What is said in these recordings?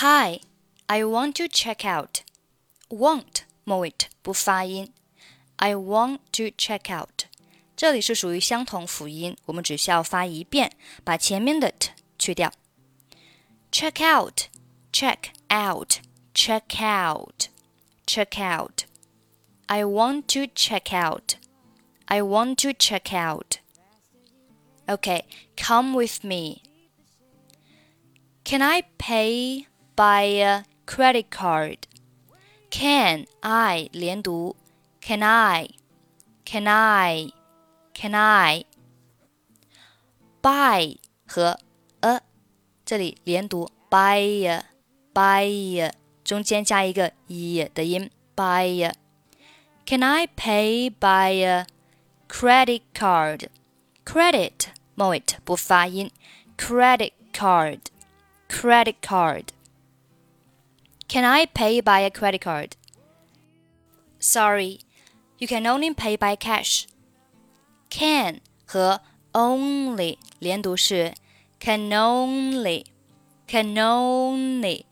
Hi, I want to check out. Want 末尾不发音。I want to check out，这里是属于相同辅音，我们只需要发一遍，把前面的 t 去掉。Check out, check out, check out, check out. I want to check out. I want to check out. Okay, come with me. Can I pay by a credit card. Can I 连读，Can I? Can I? Can I? By 和 a 这里连读，buy buy 中间加一个 e 的音，buy. Can I pay by a credit card? Credit 末尾不发音，credit card, credit card. can I pay by a credit card? Sorry, you can only pay by cash. Can 和 only 连读是 can only can only。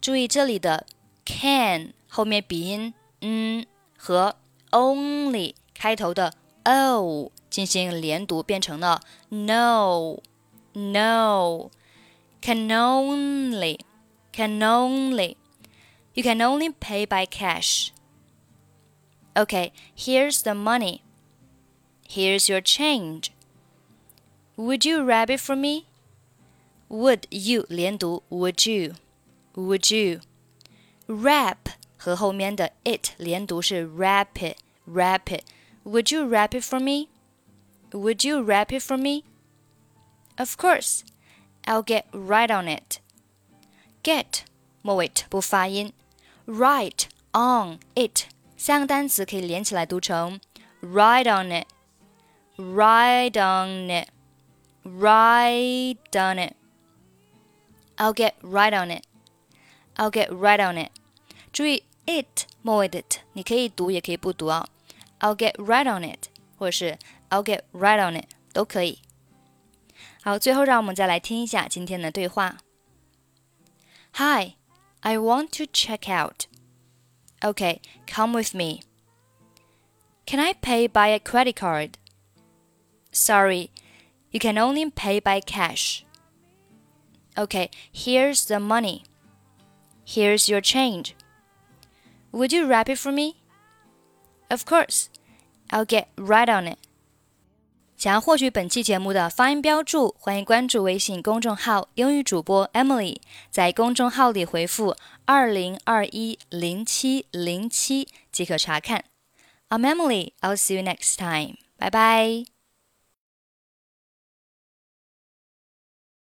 注意这里的 can 后面鼻音嗯和 only 开头的 o 进行连读，变成了 no no can only。 can only. You can only pay by cash. Okay, here's the money. Here's your change. Would you wrap it for me? Would you 连读 Would you? Would you? Wrap 和后面的 it 连读是 wrap it, wrap it. Would you wrap it for me? Would you wrap it for me? Of course. I'll get right on it. get 末尾 t 不发音，right on it 三个单词可以连起来读成 ride on it，ride on it，ride on it，I'll get right on it，I'll get right on it。注意 it 末尾的 t 你可以读也可以不读啊，I'll get right on it，或者是 I'll get right on it 都可以。好，最后让我们再来听一下今天的对话。Hi, I want to check out. Okay, come with me. Can I pay by a credit card? Sorry, you can only pay by cash. Okay, here's the money. Here's your change. Would you wrap it for me? Of course. I'll get right on it. 想要获取本期节目的发音标注，欢迎关注微信公众号“英语主播 Emily”。在公众号里回复“二零二一零七零七”即可查看。I'm Emily. I'll see you next time. 拜拜